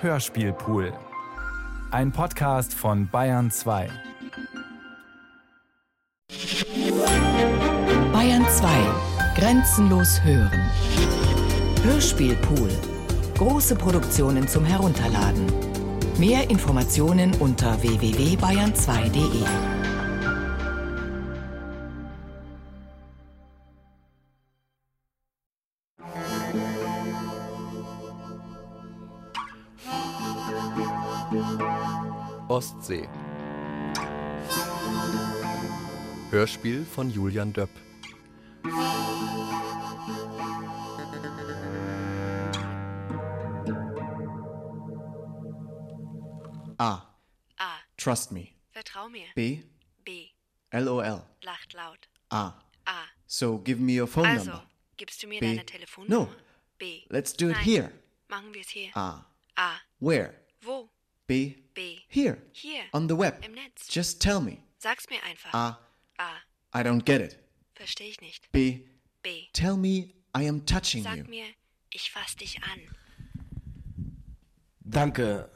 Hörspielpool. Ein Podcast von Bayern 2. Bayern 2. Grenzenlos hören. Hörspielpool. Große Produktionen zum Herunterladen. Mehr Informationen unter www.bayern2.de. Ostsee. Hörspiel von Julian Döpp. A. A. Trust me. Vertrau mir. B. B. LOL. Lacht laut. A. A. So give me your phone Also, number. gibst du mir B. deine Telefonnummer? No. B. Let's do it Nein. here. Machen wir es hier. A. A. Where? Wo? B. B. Here. Hier. On the web. Im Netz. Just tell me. Sag's mir einfach. A. A. I don't get it. Versteh ich nicht. B. B. Tell me I am touching Sag you. mir, ich fass dich an. Danke.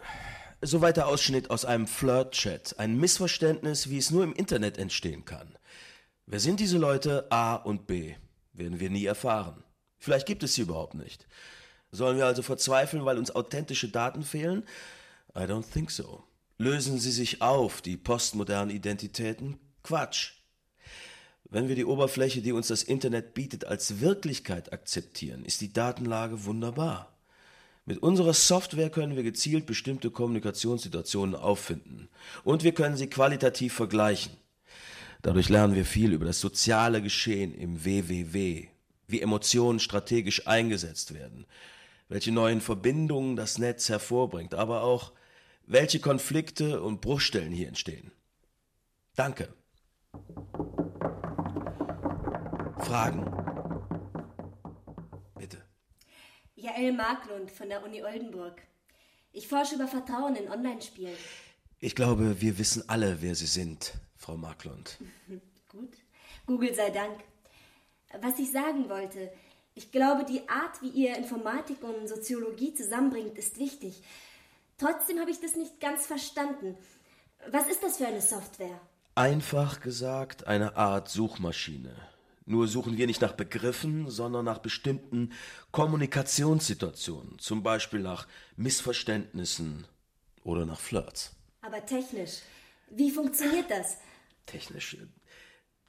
Soweit der Ausschnitt aus einem Flirt-Chat. Ein Missverständnis, wie es nur im Internet entstehen kann. Wer sind diese Leute A und B? Werden wir nie erfahren. Vielleicht gibt es sie überhaupt nicht. Sollen wir also verzweifeln, weil uns authentische Daten fehlen? I don't think so. Lösen sie sich auf, die postmodernen Identitäten? Quatsch. Wenn wir die Oberfläche, die uns das Internet bietet, als Wirklichkeit akzeptieren, ist die Datenlage wunderbar. Mit unserer Software können wir gezielt bestimmte Kommunikationssituationen auffinden und wir können sie qualitativ vergleichen. Dadurch lernen wir viel über das soziale Geschehen im WWW, wie Emotionen strategisch eingesetzt werden, welche neuen Verbindungen das Netz hervorbringt, aber auch welche Konflikte und Bruchstellen hier entstehen. Danke. Fragen? Bitte. Jael Marklund von der Uni Oldenburg. Ich forsche über Vertrauen in Online-Spielen. Ich glaube, wir wissen alle, wer Sie sind, Frau Marklund. Gut. Google sei Dank. Was ich sagen wollte, ich glaube, die Art, wie ihr Informatik und Soziologie zusammenbringt, ist wichtig. Trotzdem habe ich das nicht ganz verstanden. Was ist das für eine Software? Einfach gesagt, eine Art Suchmaschine. Nur suchen wir nicht nach Begriffen, sondern nach bestimmten Kommunikationssituationen, zum Beispiel nach Missverständnissen oder nach Flirts. Aber technisch. Wie funktioniert das? Technisch.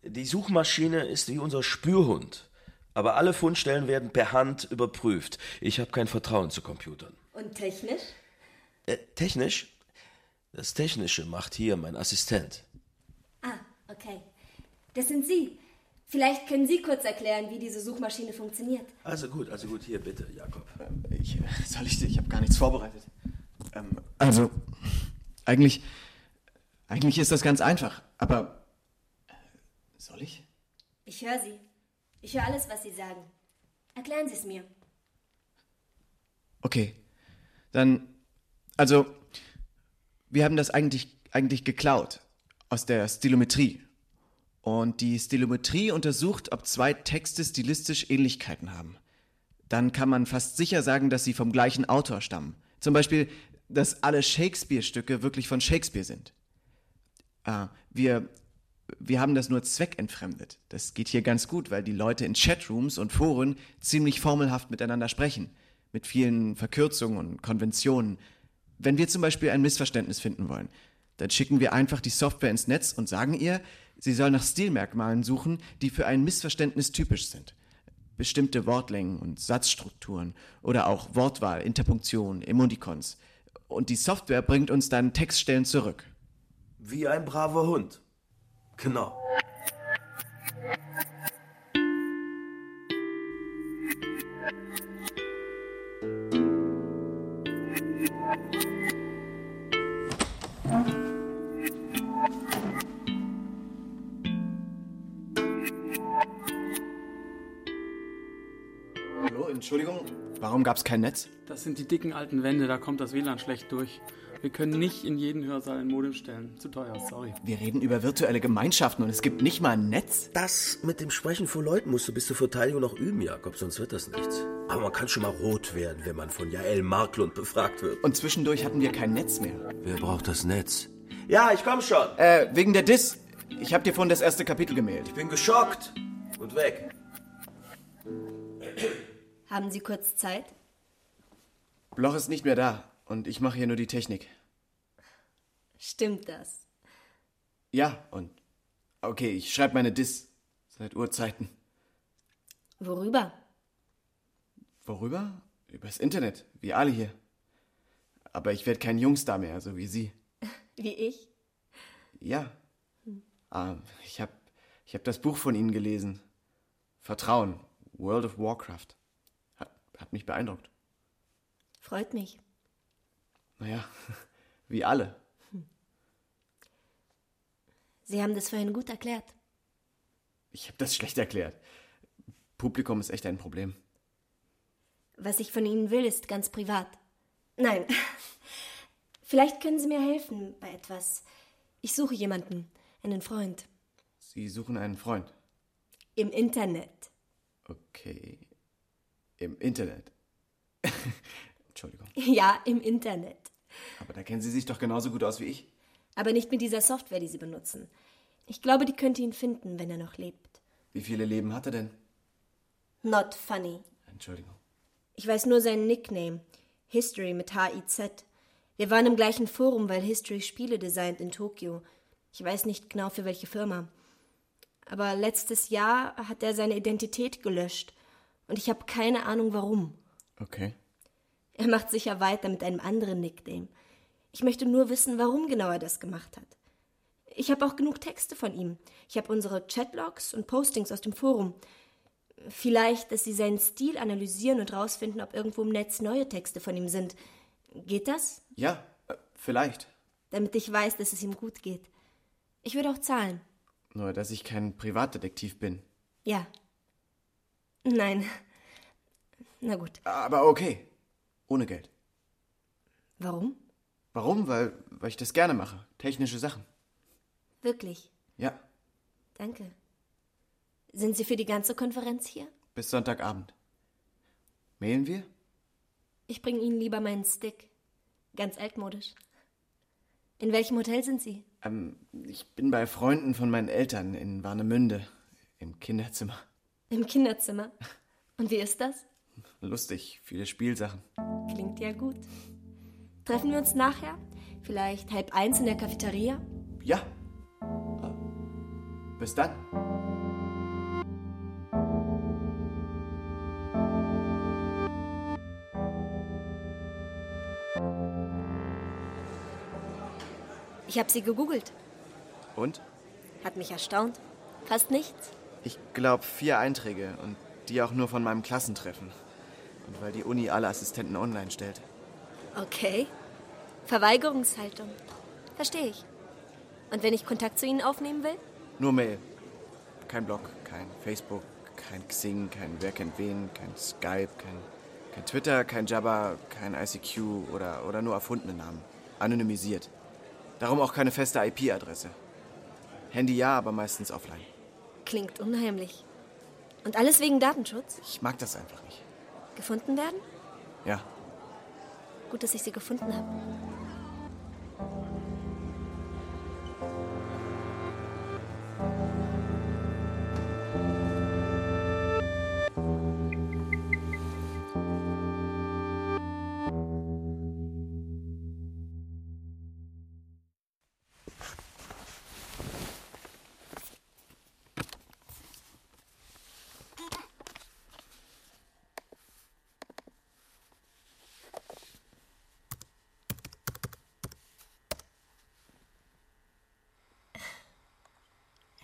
Die Suchmaschine ist wie unser Spürhund, aber alle Fundstellen werden per Hand überprüft. Ich habe kein Vertrauen zu Computern. Und technisch? Äh, technisch? Das Technische macht hier mein Assistent. Ah, okay. Das sind Sie. Vielleicht können Sie kurz erklären, wie diese Suchmaschine funktioniert. Also gut, also gut, hier bitte, Jakob. Ich, soll ich, ich habe gar nichts vorbereitet. Ähm, also, eigentlich, eigentlich ist das ganz einfach. Aber, äh, soll ich? Ich höre Sie. Ich höre alles, was Sie sagen. Erklären Sie es mir. Okay. Dann, also, wir haben das eigentlich, eigentlich geklaut. Aus der Stilometrie. Und die Stilometrie untersucht, ob zwei Texte stilistisch Ähnlichkeiten haben. Dann kann man fast sicher sagen, dass sie vom gleichen Autor stammen. Zum Beispiel, dass alle Shakespeare-Stücke wirklich von Shakespeare sind. Ah, wir, wir haben das nur zweckentfremdet. Das geht hier ganz gut, weil die Leute in Chatrooms und Foren ziemlich formelhaft miteinander sprechen. Mit vielen Verkürzungen und Konventionen. Wenn wir zum Beispiel ein Missverständnis finden wollen, dann schicken wir einfach die Software ins Netz und sagen ihr, sie soll nach Stilmerkmalen suchen, die für ein Missverständnis typisch sind. Bestimmte Wortlängen und Satzstrukturen oder auch Wortwahl, Interpunktion, Emoticons. Und die Software bringt uns dann Textstellen zurück. Wie ein braver Hund. Genau. Entschuldigung, warum gab's kein Netz? Das sind die dicken alten Wände, da kommt das WLAN schlecht durch. Wir können nicht in jeden Hörsaal ein Modem stellen. Zu teuer, sorry. Wir reden über virtuelle Gemeinschaften und es gibt nicht mal ein Netz? Das mit dem Sprechen vor Leuten musst du bis zur Verteidigung noch üben, Jakob, sonst wird das nichts. Aber man kann schon mal rot werden, wenn man von Jael Marklund befragt wird. Und zwischendurch hatten wir kein Netz mehr. Wer braucht das Netz? Ja, ich komm schon. Äh, wegen der Dis. Ich hab dir vorhin das erste Kapitel gemailt. Ich bin geschockt. Und weg. Haben Sie kurz Zeit? Bloch ist nicht mehr da. Und ich mache hier nur die Technik. Stimmt das? Ja, und. Okay, ich schreibe meine Dis. Seit Urzeiten. Worüber? Worüber? Übers Internet, wie alle hier. Aber ich werde kein Jungstar mehr, so wie Sie. Wie ich? Ja. Ah, ich habe ich hab das Buch von Ihnen gelesen. Vertrauen, World of Warcraft. Hat, mich beeindruckt. Freut mich. Naja, wie alle. Sie haben das vorhin gut erklärt. Ich habe das schlecht erklärt. Publikum ist echt ein Problem. Was ich von Ihnen will, ist ganz privat. Nein. Vielleicht können Sie mir helfen bei etwas. Ich suche jemanden, einen Freund. Sie suchen einen Freund. Im Internet. Okay. Im Internet. Entschuldigung. Ja, im Internet. Aber da kennen Sie sich doch genauso gut aus wie ich. Aber nicht mit dieser Software, die Sie benutzen. Ich glaube, die könnte ihn finden, wenn er noch lebt. Wie viele Leben hat er denn? Not funny. Entschuldigung. Ich weiß nur seinen Nickname. History mit H-I-Z. Wir waren im gleichen Forum, weil History Spiele designt in Tokio. Ich weiß nicht genau für welche Firma. Aber letztes Jahr hat er seine Identität gelöscht. Und ich habe keine Ahnung warum. Okay. Er macht sicher weiter mit einem anderen Nickname. Ich möchte nur wissen, warum genau er das gemacht hat. Ich habe auch genug Texte von ihm. Ich habe unsere Chatlogs und Postings aus dem Forum. Vielleicht, dass Sie seinen Stil analysieren und rausfinden, ob irgendwo im Netz neue Texte von ihm sind. Geht das? Ja, äh, vielleicht. Damit ich weiß, dass es ihm gut geht. Ich würde auch zahlen. Nur, dass ich kein Privatdetektiv bin. Ja. Nein. Na gut. Aber okay. Ohne Geld. Warum? Warum? Weil, weil ich das gerne mache. Technische Sachen. Wirklich. Ja, Danke. Sind Sie für die ganze Konferenz hier? bis Sonntagabend. Mailen wir? Ich bringe Ihnen lieber meinen Stick. Ganz altmodisch. In welchem Hotel sind Sie? Ähm, ich bin bei Freunden von meinen Eltern in Warnemünde. Im Kinderzimmer. Im Kinderzimmer. Und wie ist das? Lustig, viele Spielsachen. Klingt ja gut. Treffen wir uns nachher? Vielleicht halb eins in der Cafeteria? Ja. Bis dann. Ich habe Sie gegoogelt. Und? Hat mich erstaunt. Fast nichts. Ich glaube vier Einträge und die auch nur von meinem Klassentreffen. Und weil die Uni alle Assistenten online stellt. Okay. Verweigerungshaltung. Verstehe ich. Und wenn ich Kontakt zu Ihnen aufnehmen will? Nur Mail. Kein Blog, kein Facebook, kein Xing, kein Wer kennt wen, kein Skype, kein, kein Twitter, kein Jabba, kein ICQ oder, oder nur erfundene Namen. Anonymisiert. Darum auch keine feste IP-Adresse. Handy ja, aber meistens offline. Klingt unheimlich. Und alles wegen Datenschutz? Ich mag das einfach nicht. Gefunden werden? Ja, Gut, dass ich Sie gefunden habe.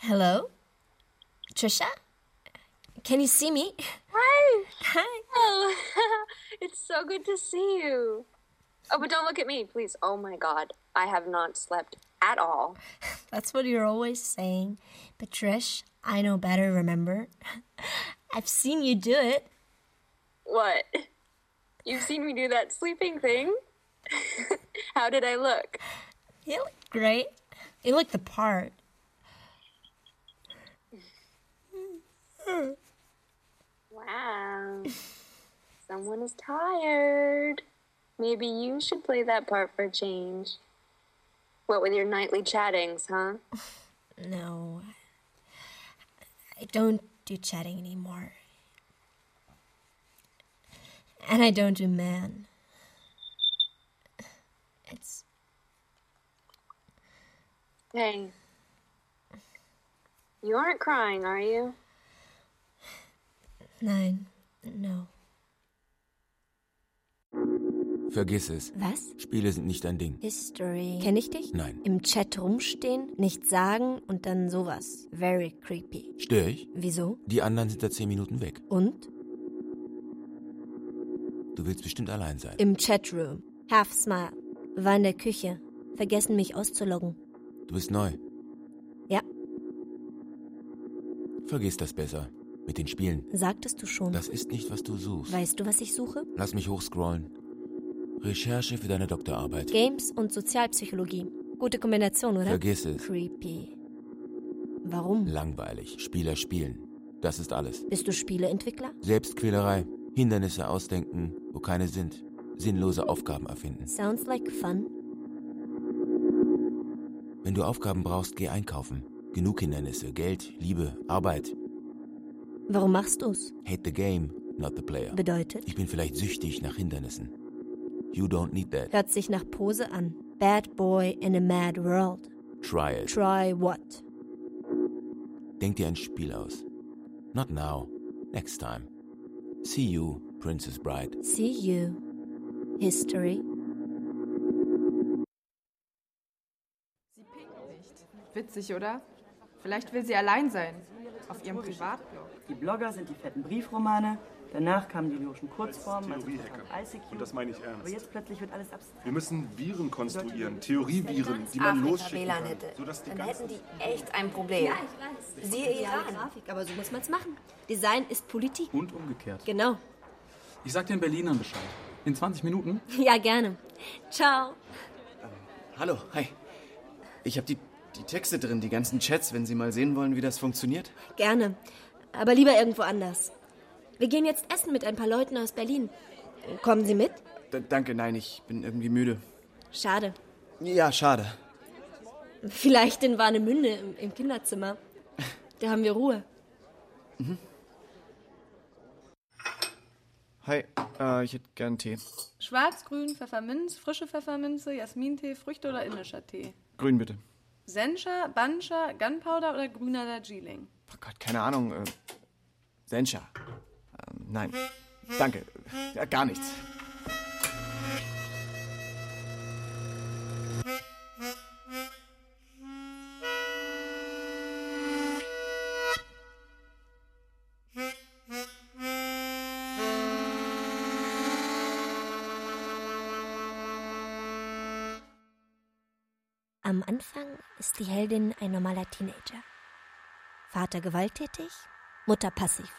Hello? Trisha? Can you see me? Hi. Hi. Oh, it's so good to see you. Oh, but don't look at me, please. Oh my god. I have not slept at all. That's what you're always saying. But Trish, I know better, remember? I've seen you do it. What? You've seen me do that sleeping thing? How did I look? You look great. You look the part. Wow. Someone is tired. Maybe you should play that part for a change. What with your nightly chattings, huh? No. I don't do chatting anymore. And I don't do man. It's. Hey. You aren't crying, are you? Nein. No. Vergiss es. Was? Spiele sind nicht dein Ding. History. Kenn ich dich? Nein. Im Chat rumstehen, nichts sagen und dann sowas. Very creepy. Stör ich? Wieso? Die anderen sind da zehn Minuten weg. Und? Du willst bestimmt allein sein. Im Chatroom. Half Smile. War in der Küche. Vergessen mich auszuloggen. Du bist neu. Ja. Vergiss das besser. Mit den Spielen. Sagtest du schon. Das ist nicht, was du suchst. Weißt du, was ich suche? Lass mich hochscrollen. Recherche für deine Doktorarbeit. Games und Sozialpsychologie. Gute Kombination, oder? Vergiss es. Creepy. Warum? Langweilig. Spieler spielen. Das ist alles. Bist du Spieleentwickler? Selbstquälerei. Hindernisse ausdenken, wo keine sind. Sinnlose Aufgaben erfinden. Sounds like fun. Wenn du Aufgaben brauchst, geh einkaufen. Genug Hindernisse. Geld, Liebe, Arbeit. Warum machst du's? Hate the game, not the player. Bedeutet? Ich bin vielleicht süchtig nach Hindernissen. You don't need that. Hört sich nach Pose an. Bad boy in a mad world. Try it. Try what? Denk dir ein Spiel aus. Not now. Next time. See you, Princess Bride. See you. History. Witzig, oder? Vielleicht will sie allein sein. Auf ihrem Privatblog. Die Blogger sind die fetten Briefromane. Danach kamen die lyrischen Kurzformen, also. ICQ. Und das meine ich ernst. Aber jetzt plötzlich wird alles abstrakt. Wir müssen Viren konstruieren, Theorieviren, die man losschicken WLAN kann. hätte, sodass die dann hätten die echt ein Problem. Ja, ich weiß. Siehe Ja, Iran. Grafik, aber so muss man's machen. Design ist Politik. Und umgekehrt. Genau. Ich sag den Berlinern Bescheid. In 20 Minuten? Ja, gerne. Ciao. Hallo, hi. Ich habe die, die Texte drin, die ganzen Chats, wenn Sie mal sehen wollen, wie das funktioniert. Gerne. Aber lieber irgendwo anders. Wir gehen jetzt essen mit ein paar Leuten aus Berlin. Kommen Sie mit? D danke, nein, ich bin irgendwie müde. Schade. Ja, schade. Vielleicht in Warnemünde im, im Kinderzimmer. Da haben wir Ruhe. Hi, äh, ich hätte gern Tee. Schwarz, grün, Pfefferminz, frische Pfefferminze, Jasmintee, Früchte oder indischer Tee. Grün bitte. Sencha, Banscha, Gunpowder oder grüner Darjeeling. Oh Gott, keine Ahnung. Äh, Sencha. Ähm, nein. Danke. Ja, gar nichts. Am Anfang ist die Heldin ein normaler Teenager. Vater gewalttätig, Mutter passiv.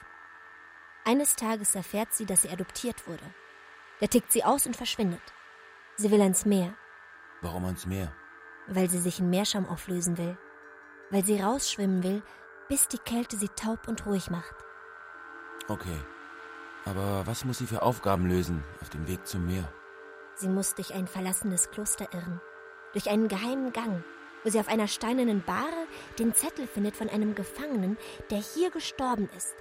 Eines Tages erfährt sie, dass sie adoptiert wurde. Der tickt sie aus und verschwindet. Sie will ans Meer, Warum ans Meer? weil sie sich in Meerschaum auflösen will. Weil sie rausschwimmen will, bis die Kälte sie taub und ruhig macht. Okay. Aber was muss sie für Aufgaben lösen auf dem Weg zum Meer? Sie muss durch ein verlassenes Kloster irren, durch einen geheimen Gang, wo sie auf einer steinernen Bahre den Zettel findet von einem Gefangenen, der hier gestorben ist.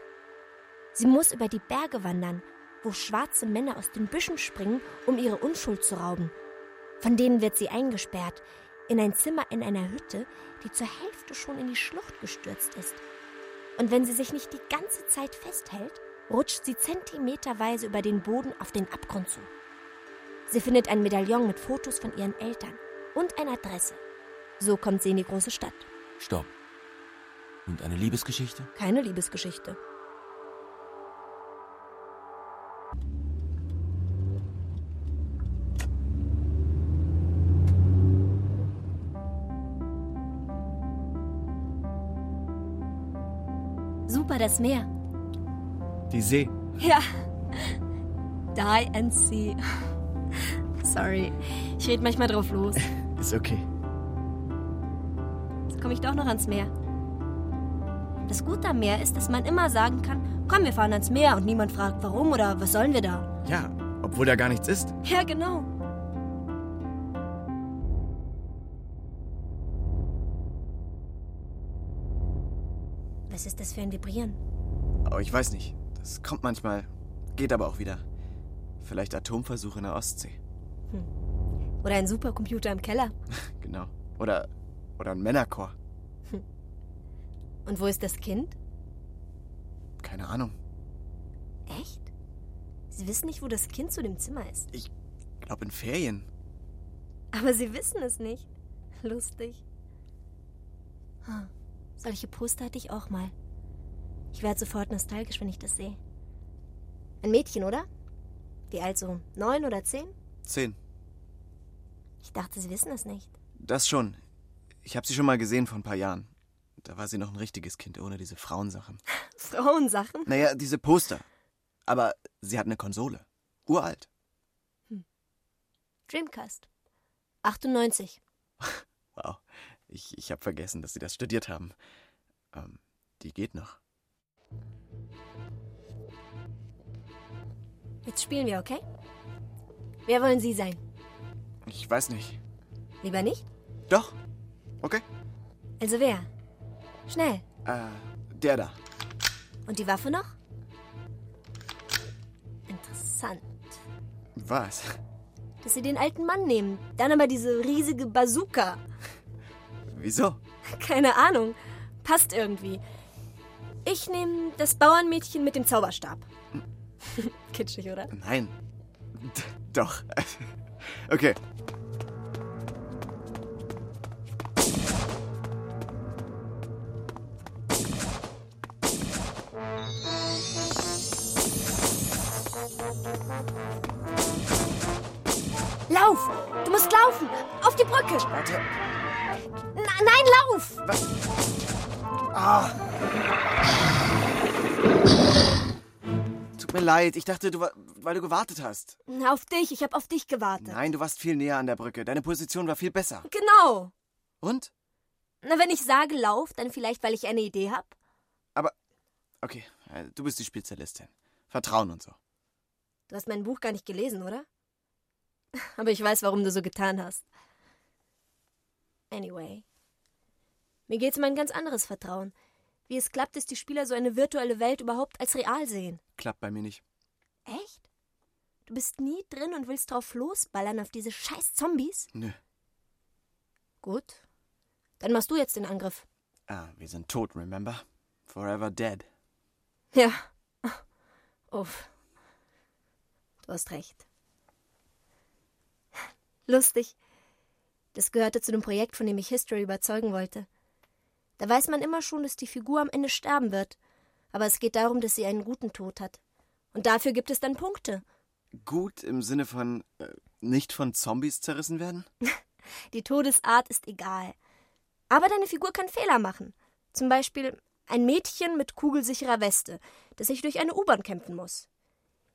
Sie muss über die Berge wandern, wo schwarze Männer aus den Büschen springen, um ihre Unschuld zu rauben. Von denen wird sie eingesperrt, in ein Zimmer in einer Hütte, die zur Hälfte schon in die Schlucht gestürzt ist. Und wenn sie sich nicht die ganze Zeit festhält, rutscht sie zentimeterweise über den Boden auf den Abgrund zu. Sie findet ein Medaillon mit Fotos von ihren Eltern und eine Adresse. So kommt sie in die große Stadt. Stopp. Und eine Liebesgeschichte? Keine Liebesgeschichte. Super, das Meer. Die See. Ja. Die and see. Sorry, ich red manchmal drauf los. Ist okay. Jetzt komme ich doch noch ans Meer. Das Gute am Meer ist, dass man immer sagen kann, komm, wir fahren ans Meer und niemand fragt, warum oder was sollen wir da. Ja, obwohl da gar nichts ist. Ja, genau. Was ist das für ein Vibrieren? Oh, ich weiß nicht. Das kommt manchmal, geht aber auch wieder. Vielleicht Atomversuche in der Ostsee. Oder ein Supercomputer im Keller? Genau. Oder, oder ein Männerchor. Und wo ist das Kind? Keine Ahnung. Echt? Sie wissen nicht, wo das Kind zu dem Zimmer ist. Ich glaube in Ferien. Aber Sie wissen es nicht. Lustig. Hm. Solche Poster hatte ich auch mal. Ich werde sofort nostalgisch, wenn ich das sehe. Ein Mädchen, oder? Wie alt so? Neun oder zehn? Zehn. Ich dachte, Sie wissen es nicht. Das schon. Ich habe sie schon mal gesehen vor ein paar Jahren. Da war sie noch ein richtiges Kind, ohne diese Frauensachen. Frauensachen? Naja, diese Poster. Aber sie hat eine Konsole. Uralt. Dreamcast. 98. Wow. Ich, ich habe vergessen, dass sie das studiert haben. Ähm, die geht noch. Jetzt spielen wir, okay? Wer wollen Sie sein? Ich weiß nicht. Lieber nicht? Doch. Okay. Also wer? Schnell. Äh, der da. Und die Waffe noch? Interessant. Was? Dass Sie den alten Mann nehmen. Dann aber diese riesige Bazooka. Wieso? Keine Ahnung. Passt irgendwie. Ich nehme das Bauernmädchen mit dem Zauberstab. Kitschig, oder? Nein. D doch. okay. Lauf! Du musst laufen! Auf die Brücke! Warte. Na, nein, lauf! Ah. Tut mir leid. Ich dachte, du war, weil du gewartet hast. Auf dich, ich habe auf dich gewartet. Nein, du warst viel näher an der Brücke. Deine Position war viel besser. Genau. Und? Na, wenn ich sage lauf, dann vielleicht, weil ich eine Idee habe. Aber. Okay, äh, du bist die Spezialistin. Vertrauen und so. Du hast mein Buch gar nicht gelesen, oder? Aber ich weiß, warum du so getan hast. Anyway. Mir geht's um ein ganz anderes Vertrauen. Wie es klappt, dass die Spieler so eine virtuelle Welt überhaupt als real sehen. Klappt bei mir nicht. Echt? Du bist nie drin und willst drauf losballern auf diese scheiß Zombies? Nö. Gut. Dann machst du jetzt den Angriff. Ah, wir sind tot, remember? Forever dead. Ja. Uff. Du hast recht. Lustig. Das gehörte zu dem Projekt, von dem ich History überzeugen wollte. Da weiß man immer schon, dass die Figur am Ende sterben wird. Aber es geht darum, dass sie einen guten Tod hat. Und dafür gibt es dann Punkte. Gut im Sinne von äh, nicht von Zombies zerrissen werden? Die Todesart ist egal. Aber deine Figur kann Fehler machen. Zum Beispiel ein Mädchen mit kugelsicherer Weste, das sich durch eine U-Bahn kämpfen muss.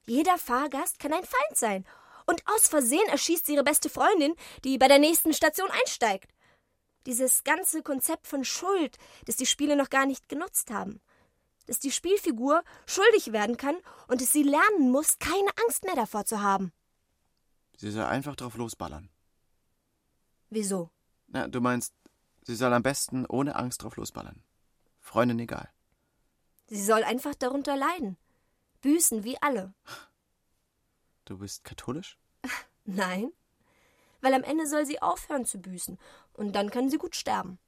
Jeder Fahrgast kann ein Feind sein. Und aus Versehen erschießt sie ihre beste Freundin, die bei der nächsten Station einsteigt. Dieses ganze Konzept von Schuld, das die Spiele noch gar nicht genutzt haben. Dass die Spielfigur schuldig werden kann und dass sie lernen muss, keine Angst mehr davor zu haben. Sie soll einfach drauf losballern. Wieso? Na, du meinst, sie soll am besten ohne Angst drauf losballern. Freundin egal. Sie soll einfach darunter leiden. Büßen wie alle. Du bist katholisch? Nein. Weil am Ende soll sie aufhören zu büßen. Und dann kann sie gut sterben.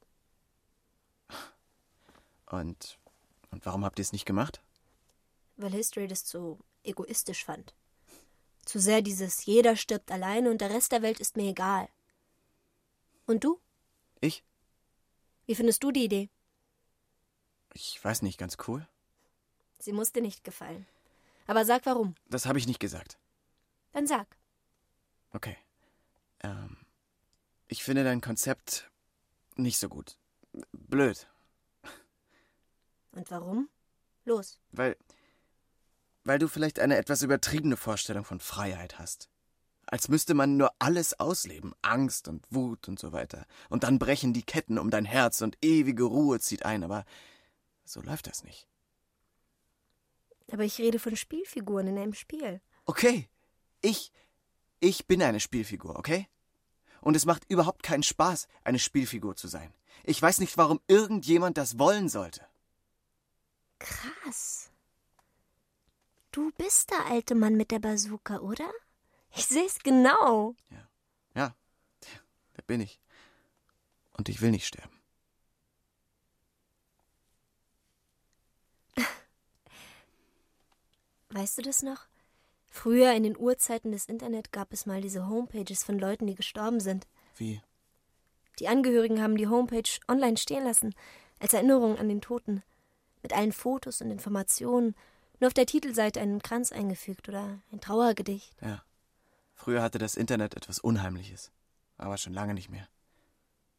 Und, und warum habt ihr es nicht gemacht? Weil History das so egoistisch fand. Zu sehr dieses jeder stirbt alleine und der Rest der Welt ist mir egal. Und du? Ich? Wie findest du die Idee? Ich weiß nicht, ganz cool. Sie muss dir nicht gefallen. Aber sag warum. Das habe ich nicht gesagt. Dann sag. Okay. Ähm, ich finde dein Konzept nicht so gut. Blöd. Und warum? Los. Weil. Weil du vielleicht eine etwas übertriebene Vorstellung von Freiheit hast. Als müsste man nur alles ausleben. Angst und Wut und so weiter. Und dann brechen die Ketten um dein Herz und ewige Ruhe zieht ein. Aber so läuft das nicht. Aber ich rede von Spielfiguren in einem Spiel. Okay. Ich, ich bin eine Spielfigur, okay? Und es macht überhaupt keinen Spaß, eine Spielfigur zu sein. Ich weiß nicht, warum irgendjemand das wollen sollte. Krass. Du bist der alte Mann mit der Bazooka, oder? Ich seh's genau. Ja, da bin ich. Und ich will nicht sterben. Weißt du das noch? Früher in den Urzeiten des Internet gab es mal diese Homepages von Leuten, die gestorben sind. Wie? Die Angehörigen haben die Homepage online stehen lassen, als Erinnerung an den Toten. Mit allen Fotos und Informationen, nur auf der Titelseite einen Kranz eingefügt oder ein Trauergedicht. Ja. Früher hatte das Internet etwas Unheimliches. Aber schon lange nicht mehr.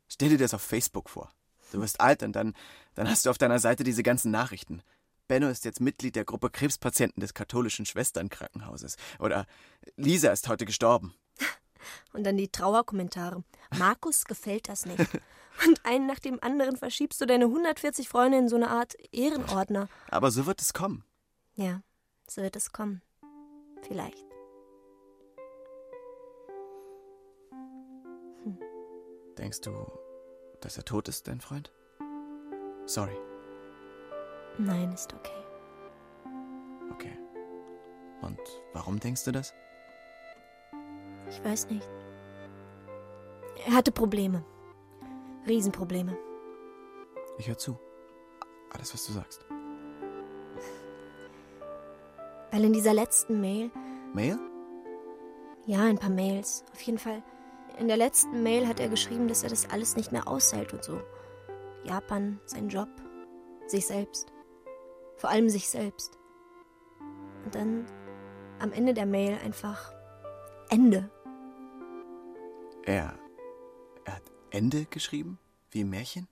Stell dir das auf Facebook vor. Du wirst alt und dann, dann hast du auf deiner Seite diese ganzen Nachrichten. Benno ist jetzt Mitglied der Gruppe Krebspatienten des katholischen Schwesternkrankenhauses. Oder Lisa ist heute gestorben. Und dann die Trauerkommentare. Markus gefällt das nicht. Und einen nach dem anderen verschiebst du deine 140 Freunde in so eine Art Ehrenordner. Aber so wird es kommen. Ja, so wird es kommen. Vielleicht. Denkst du, dass er tot ist, dein Freund? Sorry. Nein, ist okay. Okay. Und warum denkst du das? Ich weiß nicht. Er hatte Probleme. Riesenprobleme. Ich höre zu. Alles, was du sagst. Weil in dieser letzten Mail, Mail? ja, ein paar Mails, auf jeden Fall. In der letzten Mail hat er geschrieben, dass er das alles nicht mehr aushält und so. Japan, sein Job, sich selbst. Vor allem sich selbst. Und dann am Ende der Mail einfach Ende. Er. Er hat Ende geschrieben? Wie im Märchen?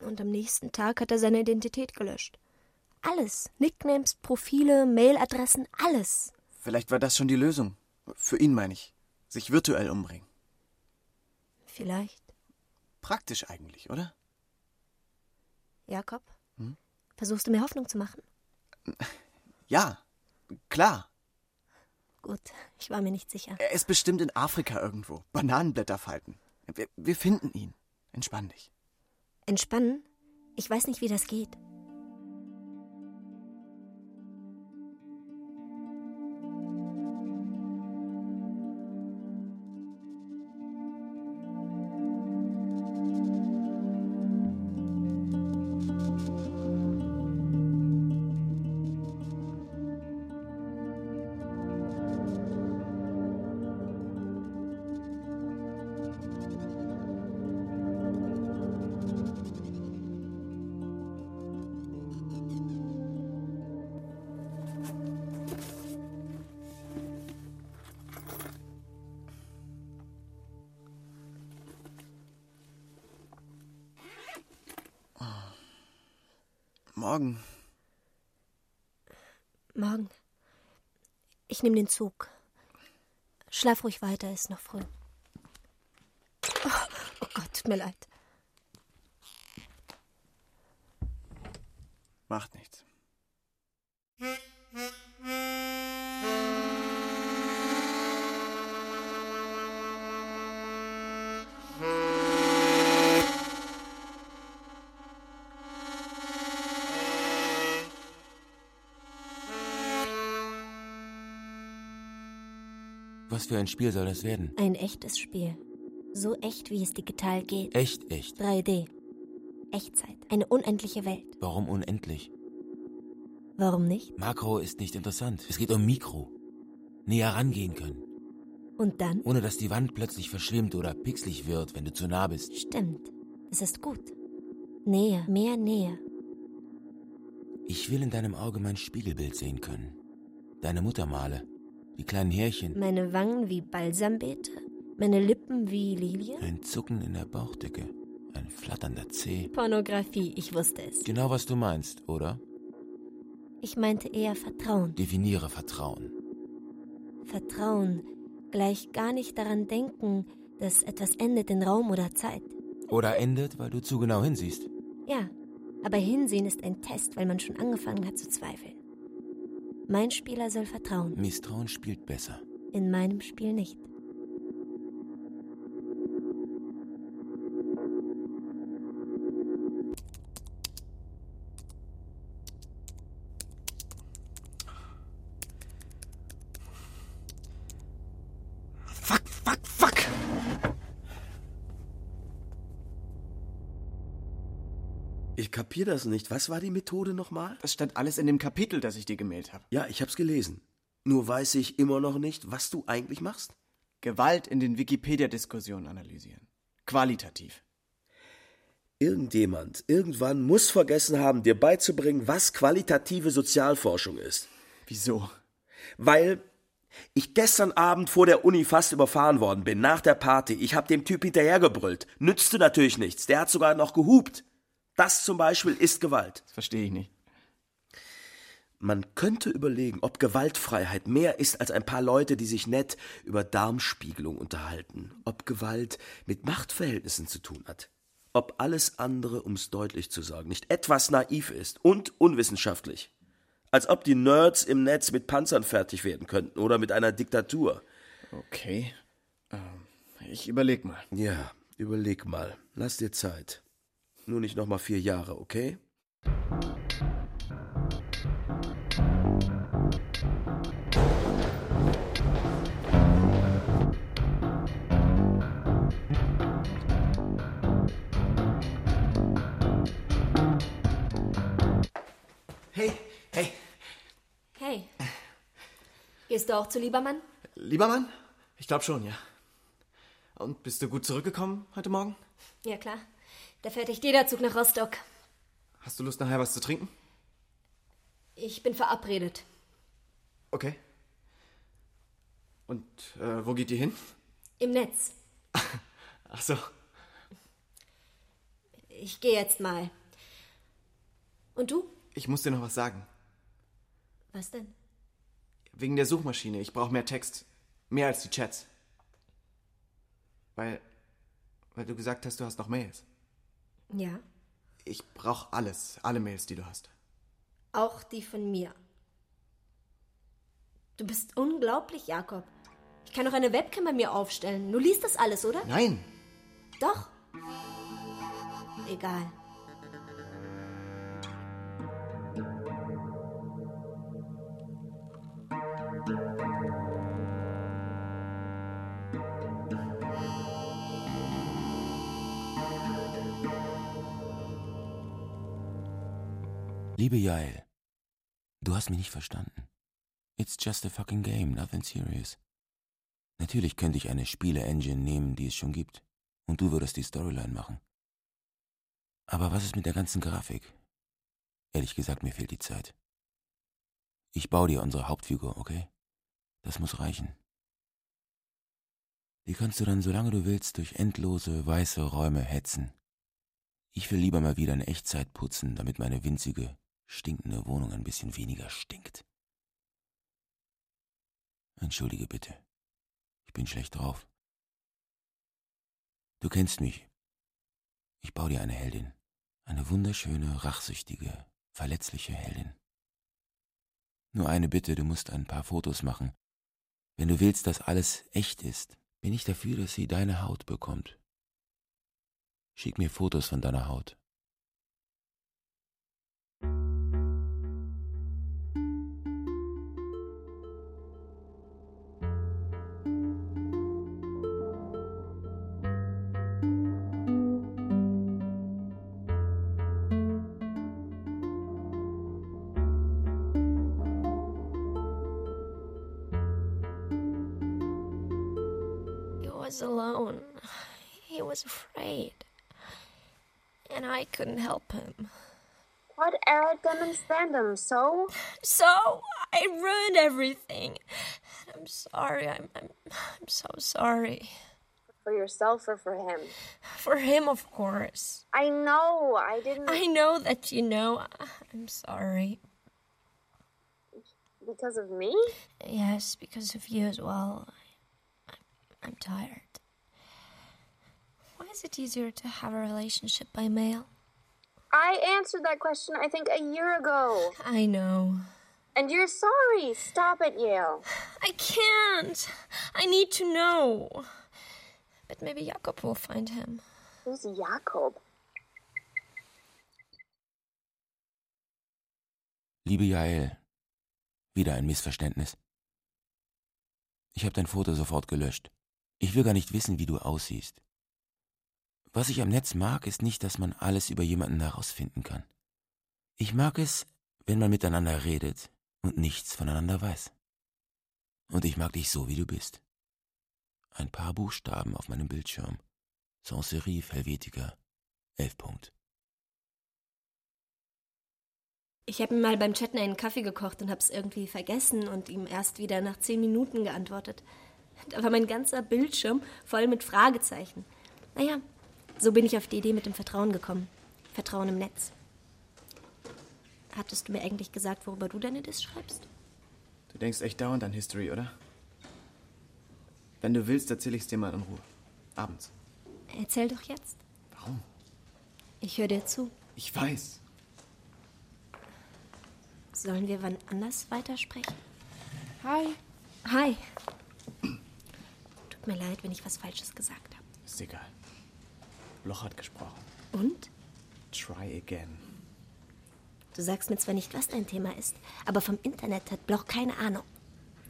Und am nächsten Tag hat er seine Identität gelöscht. Alles. Nicknames, Profile, Mailadressen, alles. Vielleicht war das schon die Lösung. Für ihn meine ich. Sich virtuell umbringen. Vielleicht. Praktisch eigentlich, oder? Jakob? Hm? Versuchst du mir Hoffnung zu machen? Ja, klar. Gut, ich war mir nicht sicher. Er ist bestimmt in Afrika irgendwo. Bananenblätter falten. Wir, wir finden ihn. Entspann dich. Entspannen? Ich weiß nicht, wie das geht. Morgen. Morgen. Ich nehme den Zug. Schlaf ruhig weiter, ist noch früh. Oh, oh Gott, tut mir leid. Macht nichts. Für ein Spiel soll das werden? Ein echtes Spiel. So echt, wie es digital geht. Echt, echt. 3D. Echtzeit. Eine unendliche Welt. Warum unendlich? Warum nicht? Makro ist nicht interessant. Es geht um Mikro. Näher rangehen können. Und dann? Ohne dass die Wand plötzlich verschwimmt oder pixelig wird, wenn du zu nah bist. Stimmt. Es ist gut. Näher, mehr Nähe. Ich will in deinem Auge mein Spiegelbild sehen können. Deine Muttermale. Die kleinen Härchen. Meine Wangen wie Balsambeete. Meine Lippen wie Lilien. Ein Zucken in der Bauchdecke. Ein flatternder Zeh. Pornografie, ich wusste es. Genau, was du meinst, oder? Ich meinte eher Vertrauen. Definiere Vertrauen. Vertrauen. Gleich gar nicht daran denken, dass etwas endet in Raum oder Zeit. Oder endet, weil du zu genau hinsiehst. Ja, aber Hinsehen ist ein Test, weil man schon angefangen hat zu zweifeln. Mein Spieler soll vertrauen. Misstrauen spielt besser. In meinem Spiel nicht. Kapier das nicht. Was war die Methode nochmal? Das stand alles in dem Kapitel, das ich dir gemailt habe. Ja, ich hab's gelesen. Nur weiß ich immer noch nicht, was du eigentlich machst. Gewalt in den Wikipedia-Diskussionen analysieren. Qualitativ. Irgendjemand irgendwann muss vergessen haben, dir beizubringen, was qualitative Sozialforschung ist. Wieso? Weil ich gestern Abend vor der Uni fast überfahren worden bin, nach der Party. Ich hab dem Typ hinterhergebrüllt. Nützte natürlich nichts. Der hat sogar noch gehupt. Das zum Beispiel ist Gewalt. Das verstehe ich nicht. Man könnte überlegen, ob Gewaltfreiheit mehr ist als ein paar Leute, die sich nett über Darmspiegelung unterhalten. Ob Gewalt mit Machtverhältnissen zu tun hat. Ob alles andere, um's deutlich zu sagen, nicht etwas naiv ist und unwissenschaftlich. Als ob die Nerds im Netz mit Panzern fertig werden könnten oder mit einer Diktatur. Okay. Ähm, ich überleg mal. Ja, überleg mal. Lass dir Zeit. Nur nicht noch mal vier Jahre, okay? Hey, hey. Hey. Gehst du auch zu Liebermann? Liebermann? Ich glaube schon, ja. Und bist du gut zurückgekommen heute Morgen? Ja, klar. Da fährt echt jeder Zug nach Rostock. Hast du Lust, nachher was zu trinken? Ich bin verabredet. Okay. Und äh, wo geht ihr hin? Im Netz. Ach so. Ich gehe jetzt mal. Und du? Ich muss dir noch was sagen. Was denn? Wegen der Suchmaschine. Ich brauche mehr Text. Mehr als die Chats. Weil. Weil du gesagt hast, du hast noch Mails. Ja. Ich brauche alles. Alle Mails, die du hast. Auch die von mir. Du bist unglaublich, Jakob. Ich kann noch eine Webcam bei mir aufstellen. Du liest das alles, oder? Nein. Doch. Egal. Liebe Jael, du hast mich nicht verstanden. It's just a fucking game, nothing serious. Natürlich könnte ich eine Spiele-Engine nehmen, die es schon gibt, und du würdest die Storyline machen. Aber was ist mit der ganzen Grafik? Ehrlich gesagt, mir fehlt die Zeit. Ich baue dir unsere Hauptfigur, okay? Das muss reichen. Die kannst du dann, solange du willst, durch endlose weiße Räume hetzen. Ich will lieber mal wieder in Echtzeit putzen, damit meine winzige, stinkende Wohnung ein bisschen weniger stinkt. Entschuldige bitte. Ich bin schlecht drauf. Du kennst mich. Ich baue dir eine Heldin. Eine wunderschöne, rachsüchtige, verletzliche Heldin. Nur eine Bitte, du musst ein paar Fotos machen. Wenn du willst, dass alles echt ist, bin ich dafür, dass sie deine Haut bekommt. Schick mir Fotos von deiner Haut. Alone. He was afraid. And I couldn't help him. What Eric demonstrate them, so? So I ruined everything. I'm sorry. I'm, I'm I'm so sorry. For yourself or for him? For him, of course. I know, I didn't. I know that you know. I'm sorry. Because of me? Yes, because of you as well. I'm, I'm tired. Why is it easier to have a relationship by mail? I answered that question, I think, a year ago. I know. And you're sorry. Stop it, Yale. I can't. I need to know. But maybe Jakob will find him. Who's Jakob? Liebe Jael, wieder ein Missverständnis. Ich habe dein Foto sofort gelöscht. Ich will gar nicht wissen, wie du aussiehst. Was ich am Netz mag, ist nicht, dass man alles über jemanden herausfinden kann. Ich mag es, wenn man miteinander redet und nichts voneinander weiß. Und ich mag dich so, wie du bist. Ein paar Buchstaben auf meinem Bildschirm. Sans serif Helvetica. Elf Punkt. Ich habe ihm mal beim Chatten einen Kaffee gekocht und hab's irgendwie vergessen und ihm erst wieder nach zehn Minuten geantwortet. Da war mein ganzer Bildschirm voll mit Fragezeichen. Naja, so bin ich auf die Idee mit dem Vertrauen gekommen. Vertrauen im Netz. Hattest du mir eigentlich gesagt, worüber du deine Diss schreibst? Du denkst echt dauernd an History, oder? Wenn du willst, erzähl ich's dir mal in Ruhe. Abends. Erzähl doch jetzt. Warum? Ich höre dir zu. Ich weiß. Sollen wir wann anders weitersprechen? Hi. Hi. Tut mir leid, wenn ich was Falsches gesagt habe. Ist egal. Bloch hat gesprochen. Und? Try again. Du sagst mir zwar nicht, was dein Thema ist, aber vom Internet hat Bloch keine Ahnung.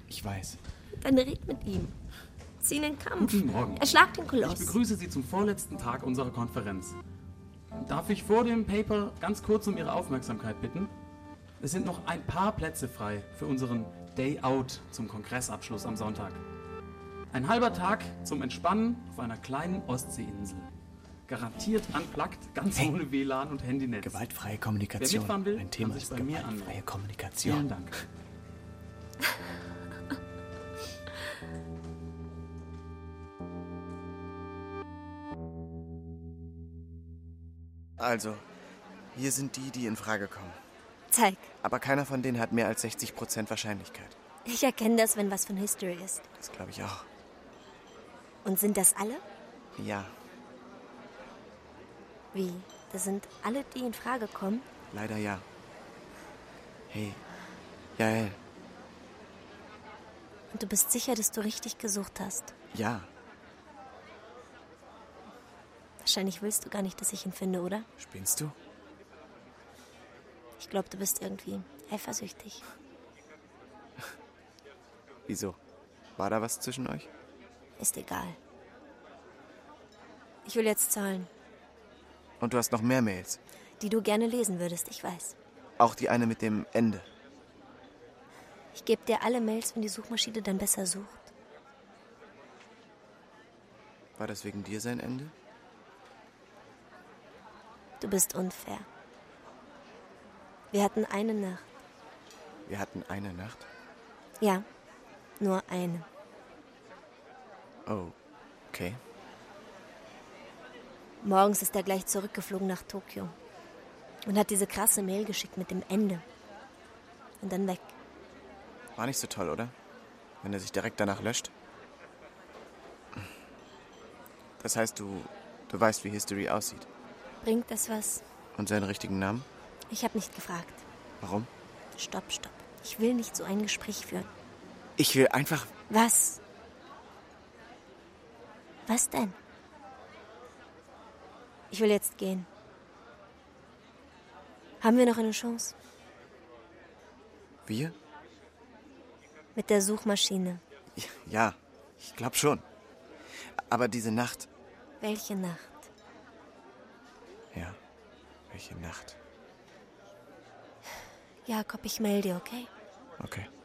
Ich weiß. Dann red mit ihm. Zieh in den Kampf. Guten Morgen. Erschlag den Ich Koloss. begrüße Sie zum vorletzten Tag unserer Konferenz. Darf ich vor dem Paper ganz kurz um Ihre Aufmerksamkeit bitten? Es sind noch ein paar Plätze frei für unseren Day Out zum Kongressabschluss am Sonntag. Ein halber Tag zum Entspannen auf einer kleinen Ostseeinsel. Garantiert unplugged, ganz Hey. ohne WLAN und Handynetz. Gewaltfreie Wer Kommunikation. mitfahren will, Ein Thema kann sich ist bei mir gewaltfreie anmelden. Kommunikation. Vielen Dank. Also, hier sind die, die in Frage kommen. Zeig. Aber keiner von denen hat mehr als 60% Wahrscheinlichkeit. Ich erkenne das, wenn was von History ist. Das glaube ich auch. Und sind das alle? Ja, Wie? Das sind alle, die in Frage kommen? leider ja. Hey, Jael, Und du bist sicher, dass du richtig gesucht hast? ja, Wahrscheinlich willst du gar nicht, dass ich ihn finde, oder? spinnst du? Ich glaube, du bist irgendwie eifersüchtig. Wieso? War da was zwischen euch? Ist egal. Ich will jetzt zahlen, Und du hast noch mehr Mails. die du gerne lesen würdest, ich weiß. Auch die eine mit dem Ende. Ich gebe dir alle Mails, wenn die Suchmaschine dann besser sucht. War das wegen dir sein Ende? Du bist unfair. Wir hatten eine Nacht. Wir hatten eine Nacht. Ja, nur eine. Oh, okay. Morgens ist er gleich zurückgeflogen nach Tokio und hat diese krasse Mail geschickt mit dem Ende. Und dann weg. War nicht so toll, oder? Wenn er sich direkt danach löscht. Das heißt, du, du weißt, wie History aussieht. Bringt das was? Und seinen richtigen Namen? Ich habe nicht gefragt. Warum? Stopp, stopp. Ich will nicht so ein Gespräch führen. Ich will einfach. Was? Was denn? Ich will jetzt gehen. Haben wir noch eine Chance? Wir? Mit der Suchmaschine. Ja, ich glaube schon. Aber diese Nacht. Welche Nacht? Ja, welche Nacht? Jakob, ich melde, okay? Okay. Okay.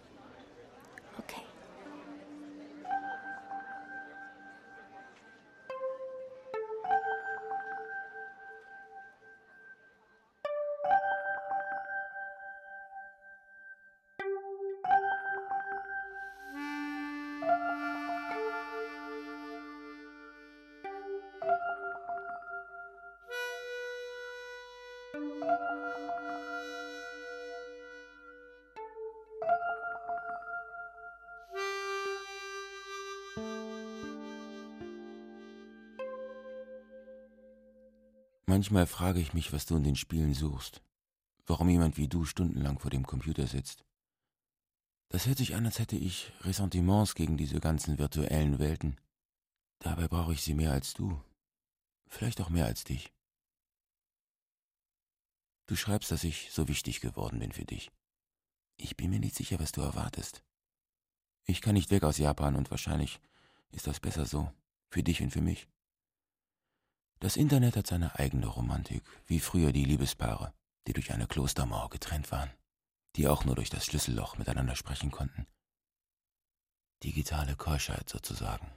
Manchmal frage ich mich, was du in den Spielen suchst. Warum jemand wie du stundenlang vor dem Computer sitzt. Das hört sich an, als hätte ich Ressentiments gegen diese ganzen virtuellen Welten. Dabei brauche ich sie mehr als du. Vielleicht auch mehr als dich. Du schreibst, dass ich so wichtig geworden bin für dich. Ich bin mir nicht sicher, was du erwartest. Ich kann nicht weg aus Japan und wahrscheinlich ist das besser so, für dich und für mich. Das Internet hat seine eigene Romantik, wie früher die Liebespaare, die durch eine Klostermauer getrennt waren, die auch nur durch das Schlüsselloch miteinander sprechen konnten. Digitale Keuschheit sozusagen.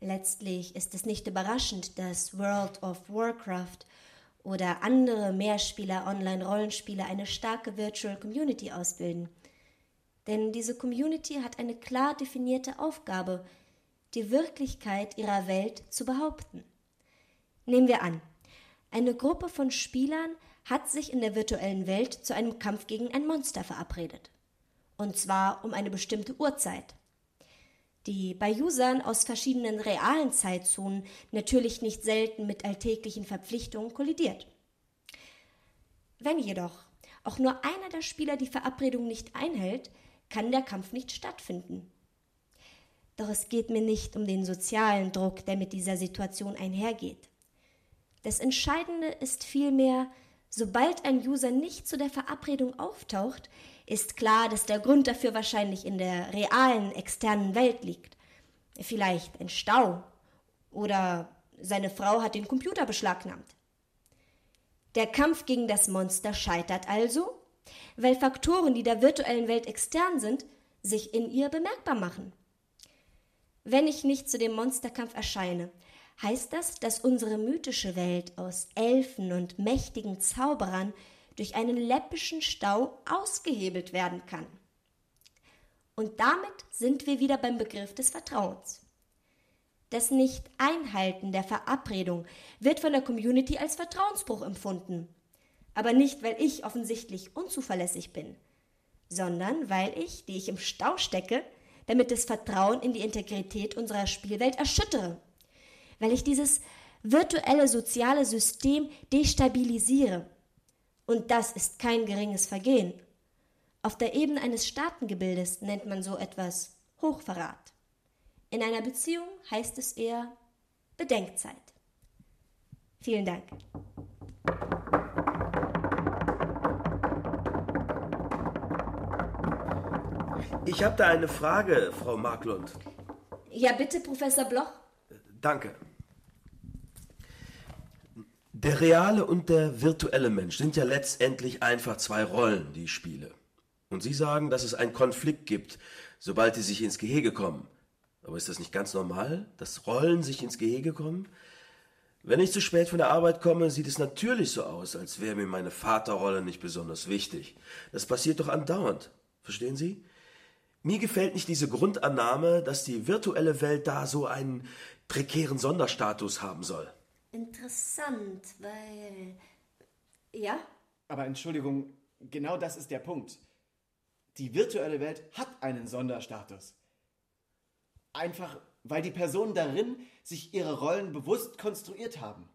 Letztlich ist es nicht überraschend, dass World of Warcraft oder andere Mehrspieler-Online-Rollenspiele eine starke Virtual Community ausbilden. Denn diese Community hat eine klar definierte Aufgabe, die Wirklichkeit ihrer Welt zu behaupten. Nehmen wir an, eine Gruppe von Spielern hat sich in der virtuellen Welt zu einem Kampf gegen ein Monster verabredet. Und zwar um eine bestimmte Uhrzeit die bei Usern aus verschiedenen realen Zeitzonen natürlich nicht selten mit alltäglichen Verpflichtungen kollidiert. Wenn jedoch auch nur einer der Spieler die Verabredung nicht einhält, kann der Kampf nicht stattfinden. Doch es geht mir nicht um den sozialen Druck, der mit dieser Situation einhergeht. Das Entscheidende ist vielmehr, sobald ein User nicht zu der Verabredung auftaucht, ist klar, dass der Grund dafür wahrscheinlich in der realen externen Welt liegt. Vielleicht ein Stau oder seine Frau hat den Computer beschlagnahmt. Der Kampf gegen das Monster scheitert also, weil Faktoren, die der virtuellen Welt extern sind, sich in ihr bemerkbar machen. Wenn ich nicht zu dem Monsterkampf erscheine, heißt das, dass unsere mythische Welt aus Elfen und mächtigen Zauberern durch einen läppischen Stau ausgehebelt werden kann. Und damit sind wir wieder beim Begriff des Vertrauens. Das Nicht-Einhalten der Verabredung wird von der Community als Vertrauensbruch empfunden. Aber nicht, weil ich offensichtlich unzuverlässig bin, sondern weil ich, die ich im Stau stecke, damit das Vertrauen in die Integrität unserer Spielwelt erschüttere. Weil ich dieses virtuelle soziale System destabilisiere und das ist kein geringes Vergehen. Auf der Ebene eines Staatengebildes nennt man so etwas Hochverrat. In einer Beziehung heißt es eher Bedenkzeit. Vielen Dank. Ich habe da eine Frage, Frau Marklund. Ja, bitte, Professor Bloch. Danke. Der reale und der virtuelle Mensch sind ja letztendlich einfach zwei Rollen, die ich spiele. Und Sie sagen, dass es einen Konflikt gibt, sobald die sich ins Gehege kommen. Aber ist das nicht ganz normal, dass Rollen sich ins Gehege kommen? Wenn ich zu spät von der Arbeit komme, sieht es natürlich so aus, als wäre mir meine Vaterrolle nicht besonders wichtig. Das passiert doch andauernd. Verstehen Sie? Mir gefällt nicht diese Grundannahme, dass die virtuelle Welt da so einen prekären Sonderstatus haben soll. Interessant, weil. Ja? Aber Entschuldigung, genau das ist der Punkt. Die virtuelle Welt hat einen Sonderstatus. Einfach, weil die Personen darin sich ihre Rollen bewusst konstruiert haben.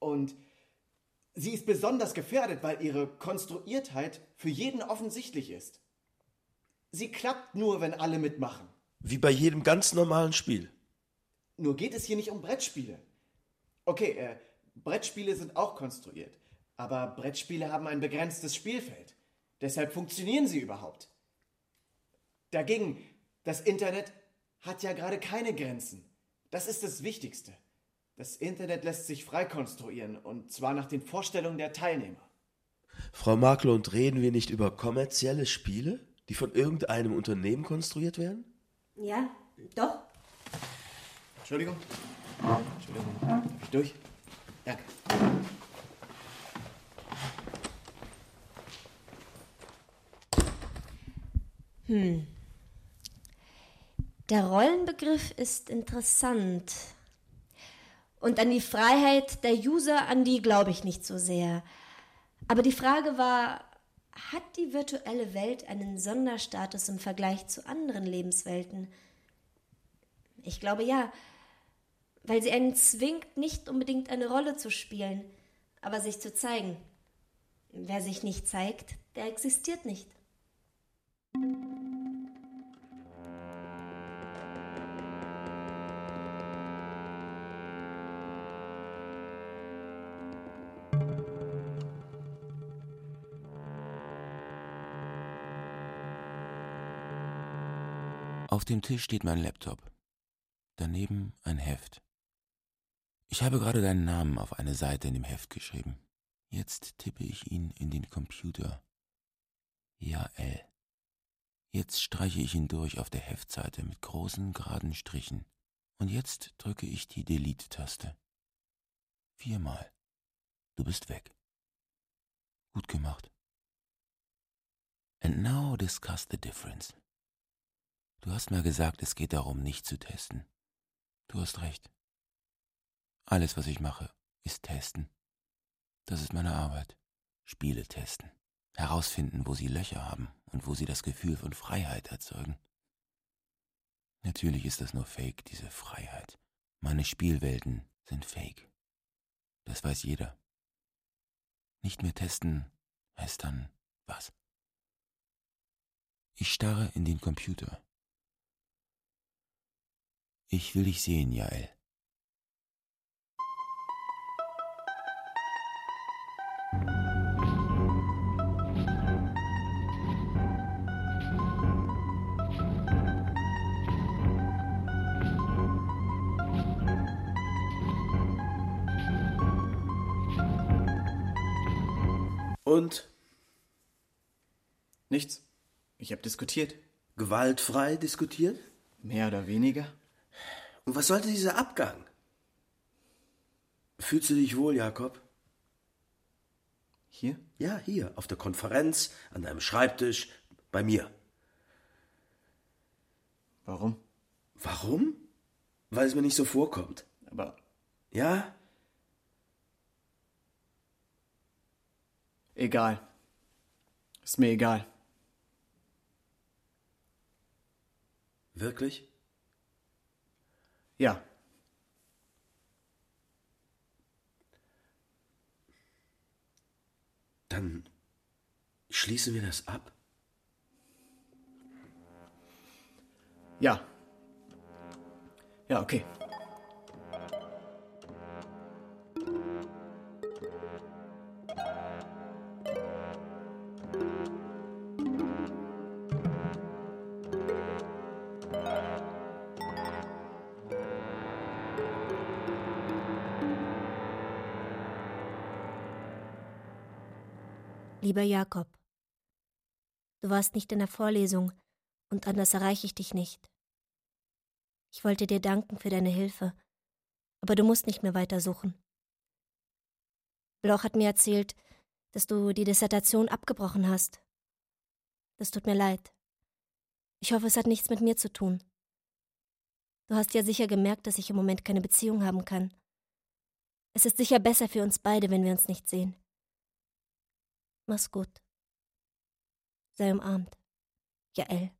Und sie ist besonders gefährdet, weil ihre Konstruiertheit für jeden offensichtlich ist. Sie klappt nur, wenn alle mitmachen. Wie bei jedem ganz normalen Spiel. Nur geht es hier nicht um Brettspiele. Okay, äh, Brettspiele sind auch konstruiert, aber Brettspiele haben ein begrenztes Spielfeld. Deshalb funktionieren sie überhaupt. Dagegen, das Internet hat ja gerade keine Grenzen. Das ist das Wichtigste. Das Internet lässt sich frei konstruieren, und zwar nach den Vorstellungen der Teilnehmer. Frau Marklund, reden wir nicht über kommerzielle Spiele, die von irgendeinem Unternehmen konstruiert werden? Ja, doch. Entschuldigung. Entschuldigung. Darf ich durch? Danke. Hm. Der Rollenbegriff ist interessant. Und an die Freiheit der User, an die glaube ich nicht so sehr. Aber die Frage war, hat die virtuelle Welt einen Sonderstatus im Vergleich zu anderen Lebenswelten? Ich glaube ja, weil sie einen zwingt, nicht unbedingt eine Rolle zu spielen, aber sich zu zeigen. Wer sich nicht zeigt, der existiert nicht. Auf dem Tisch steht mein Laptop. Daneben ein Heft. Ich habe gerade deinen Namen auf eine Seite in dem Heft geschrieben. Jetzt tippe ich ihn in den Computer. Jael. Jetzt streiche ich ihn durch auf der Heftseite mit großen, geraden Strichen. Und jetzt drücke ich die Delete-Taste. Viermal. Du bist weg. Gut gemacht. And now discuss the difference. Du hast mal gesagt, es geht darum, nicht zu testen. Du hast recht. Alles, was ich mache, ist testen. Das ist meine Arbeit. Spiele testen. Herausfinden, wo sie Löcher haben und wo sie das Gefühl von Freiheit erzeugen. Natürlich ist das nur Fake, diese Freiheit. Meine Spielwelten sind Fake. Das weiß jeder. Nicht mehr testen heißt dann was? Ich starre in den Computer. Ich will dich sehen, Jael. Und? Nichts. Ich habe diskutiert. Gewaltfrei diskutiert? Mehr oder weniger. Und was sollte dieser Abgang? Fühlst du dich wohl, Jakob? Hier? Ja, hier, auf der Konferenz, an deinem Schreibtisch, bei mir. Warum? Warum? Weil es mir nicht so vorkommt. Aber. Ja? Egal. Ist mir egal. Wirklich? Ja. Dann schließen wir das ab? Ja. Ja, okay. Lieber Jakob, du warst nicht in der Vorlesung und anders erreiche ich dich nicht. Ich wollte dir danken für deine Hilfe, aber du musst nicht mehr weitersuchen. Bloch hat mir erzählt, dass du die Dissertation abgebrochen hast. Das tut mir leid. Ich hoffe, es hat nichts mit mir zu tun. Du hast ja sicher gemerkt, dass ich im Moment keine Beziehung haben kann. Es ist sicher besser für uns beide, wenn wir uns nicht sehen. Mach's gut. Sei umarmt. Jael.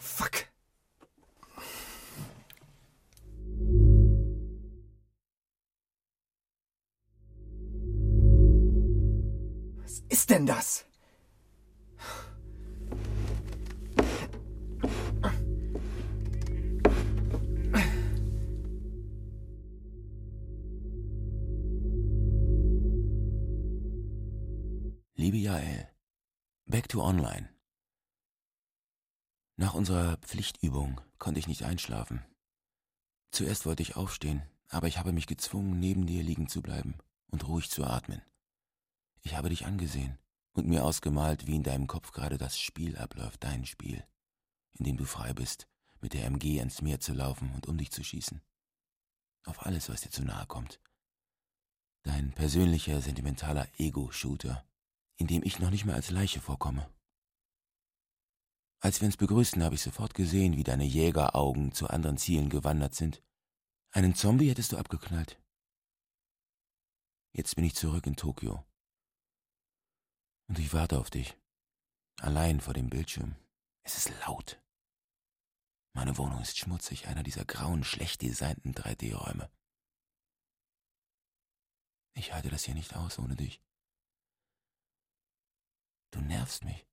Fuck. Was ist denn das? To online. Nach unserer Pflichtübung konnte ich nicht einschlafen. Zuerst wollte ich aufstehen, aber ich habe mich gezwungen, neben dir liegen zu bleiben und ruhig zu atmen. Ich habe dich angesehen und mir ausgemalt, wie in deinem Kopf gerade das Spiel abläuft, dein Spiel, in dem du frei bist, mit der MG ans Meer zu laufen und um dich zu schießen. Auf alles, was dir zu nahe kommt. Dein persönlicher, sentimentaler Ego-Shooter, in dem ich noch nicht mal als Leiche vorkomme. Als wir uns begrüßten, habe ich sofort gesehen, wie deine Jägeraugen zu anderen Zielen gewandert sind. Einen Zombie hättest du abgeknallt. Jetzt bin ich zurück in Tokio. Und ich warte auf dich. Allein vor dem Bildschirm. Es ist laut. Meine Wohnung ist schmutzig, einer dieser grauen, schlecht designten 3D-Räume. Ich halte das hier nicht aus ohne dich. Du nervst mich.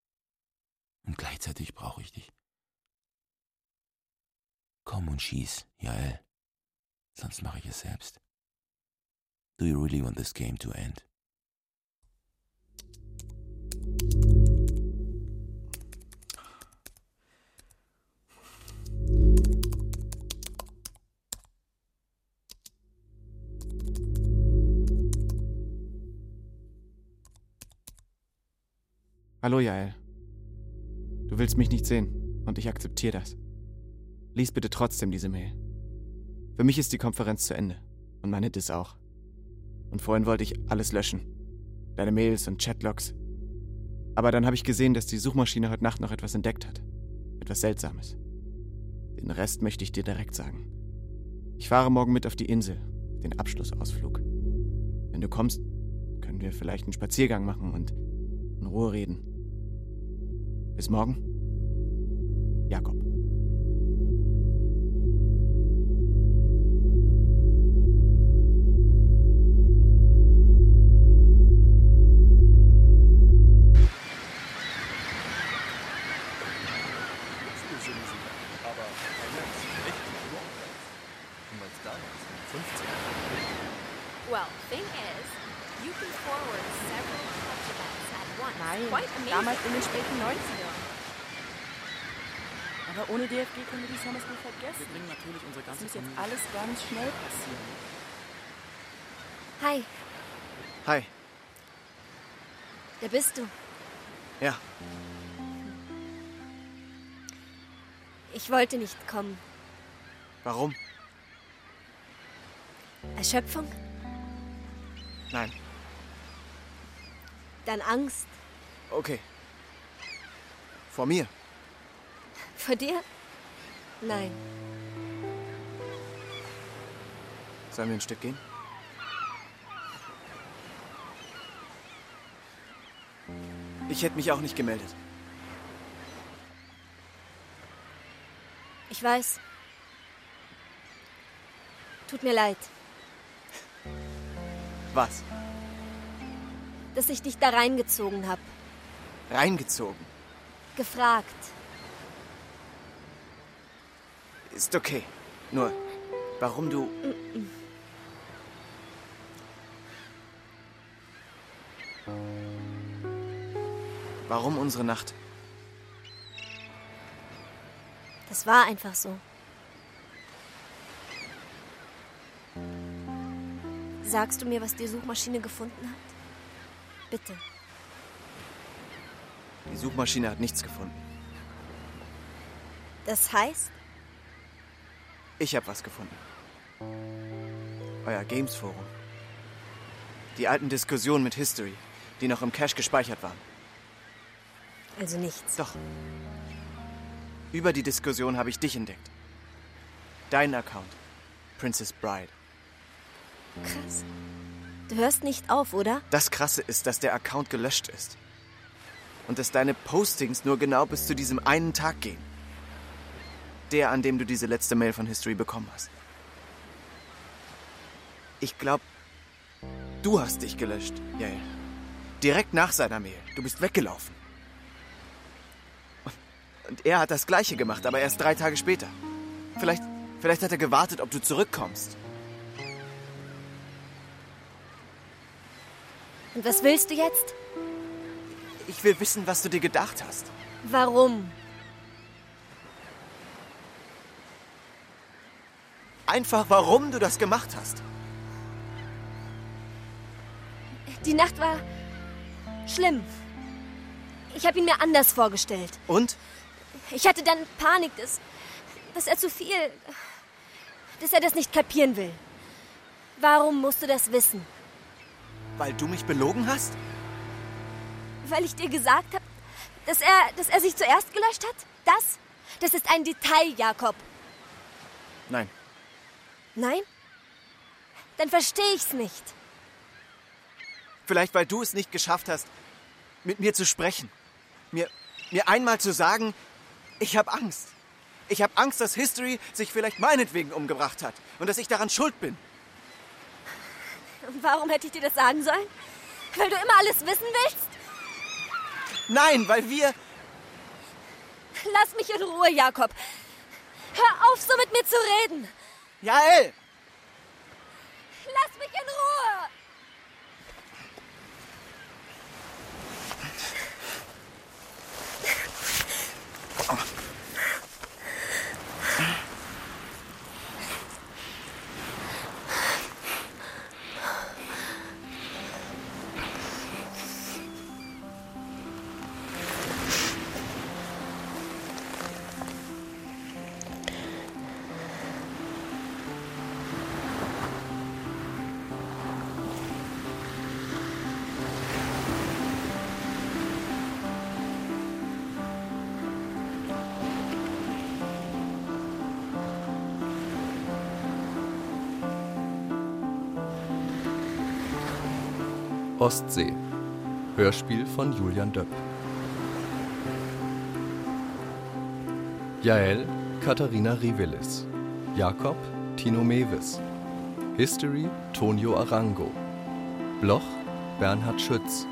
Und gleichzeitig brauche ich dich. Komm und schieß, Jael. Sonst mache ich es selbst. Do you really want this game to end? Hallo, Jael. Du willst mich nicht sehen und ich akzeptiere das. Lies bitte trotzdem diese Mail. Für mich ist die Konferenz zu Ende und meine Dis auch. Und vorhin wollte ich alles löschen. Deine Mails und Chatlogs. Aber dann habe ich gesehen, dass die Suchmaschine heute Nacht noch etwas entdeckt hat. Etwas Seltsames. Den Rest möchte ich dir direkt sagen. Ich fahre morgen mit auf die Insel, den Abschlussausflug. Wenn du kommst, können wir vielleicht einen Spaziergang machen und in Ruhe reden. Bis morgen. Jakob. Vergessen. Wir bringen natürlich unsere Das ganze muss jetzt alles ganz schnell passieren. Hi, Hi. wer bist du? Ja, Ich wollte nicht kommen. warum? Erschöpfung? Nein. Dann Angst? Okay. Vor mir. Vor dir? Nein. Sollen wir ein Stück gehen? Ich hätte mich auch nicht gemeldet. Ich weiß. Tut mir leid, Was? dass ich dich da reingezogen habe. Reingezogen. Gefragt. Ist okay. Nur, warum du. Warum unsere Nacht? Das war einfach so. Sagst du mir, was die Suchmaschine gefunden hat? Bitte. Die Suchmaschine hat nichts gefunden. Das heißt, Ich habe was gefunden. Euer Games Forum. Die alten Diskussionen mit History, die noch im Cache gespeichert waren. Also nichts. Doch. Über die Diskussion habe ich dich entdeckt. Dein Account. Princess Bride. Krass. Du hörst nicht auf, oder? Das Krasse ist, dass der Account gelöscht ist. Und dass deine Postings nur genau bis zu diesem einen Tag gehen. Der, an dem du diese letzte Mail von History bekommen hast. Ich glaube, du hast dich gelöscht, Yael. Direkt nach seiner Mail. Du bist weggelaufen. Und- er hat das Gleiche gemacht, aber erst drei Tage später. Vielleicht, vielleicht hat er gewartet, ob du zurückkommst. Und was willst du jetzt? Ich will wissen, was du dir gedacht hast. Warum? Einfach, warum du das gemacht hast. Die Nacht war schlimm. Ich habe ihn mir anders vorgestellt. Und? Ich hatte dann Panik, dass, dass er zu viel. dass er das nicht kapieren will. Warum musst du das wissen? Weil du mich belogen hast? Weil ich dir gesagt habe, dass er, dass er sich zuerst gelöscht hat? Das? Das ist ein Detail, Jakob. Nein. Nein? Dann verstehe ich's nicht. Vielleicht, weil du es nicht geschafft hast, mit mir zu sprechen. Mir, mir einmal zu sagen, ich habe Angst. Ich habe Angst, dass History sich vielleicht meinetwegen umgebracht hat und dass ich daran schuld bin. Warum hätte ich dir das sagen sollen? Weil du immer alles wissen willst? Nein, weil wir. Lass mich in Ruhe, Jakob. Hör auf, so mit mir zu reden. Jael! Lass mich Ostsee. Hörspiel von Julian Döpp. Jael Katharina Rivelis. Jakob Tino Mewes. History Tonio Arango. Bloch Bernhard Schütz.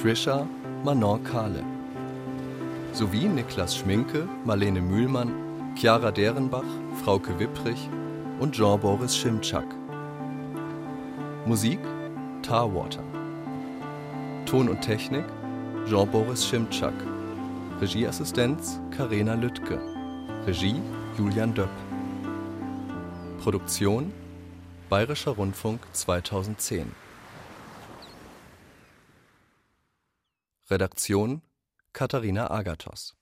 Trisha Manon Kahle. Sowie Niklas Schminke, Marlene Mühlmann, Chiara Derenbach, Frauke Wipprich und Jean-Boris Schimczak. Musik Tarwater. Ton und Technik Jean-Boris Schimczak. Regieassistenz Karina Lüttke. Regie Julian Döpp. Produktion Bayerischer Rundfunk 2010. Redaktion Katharina Agathos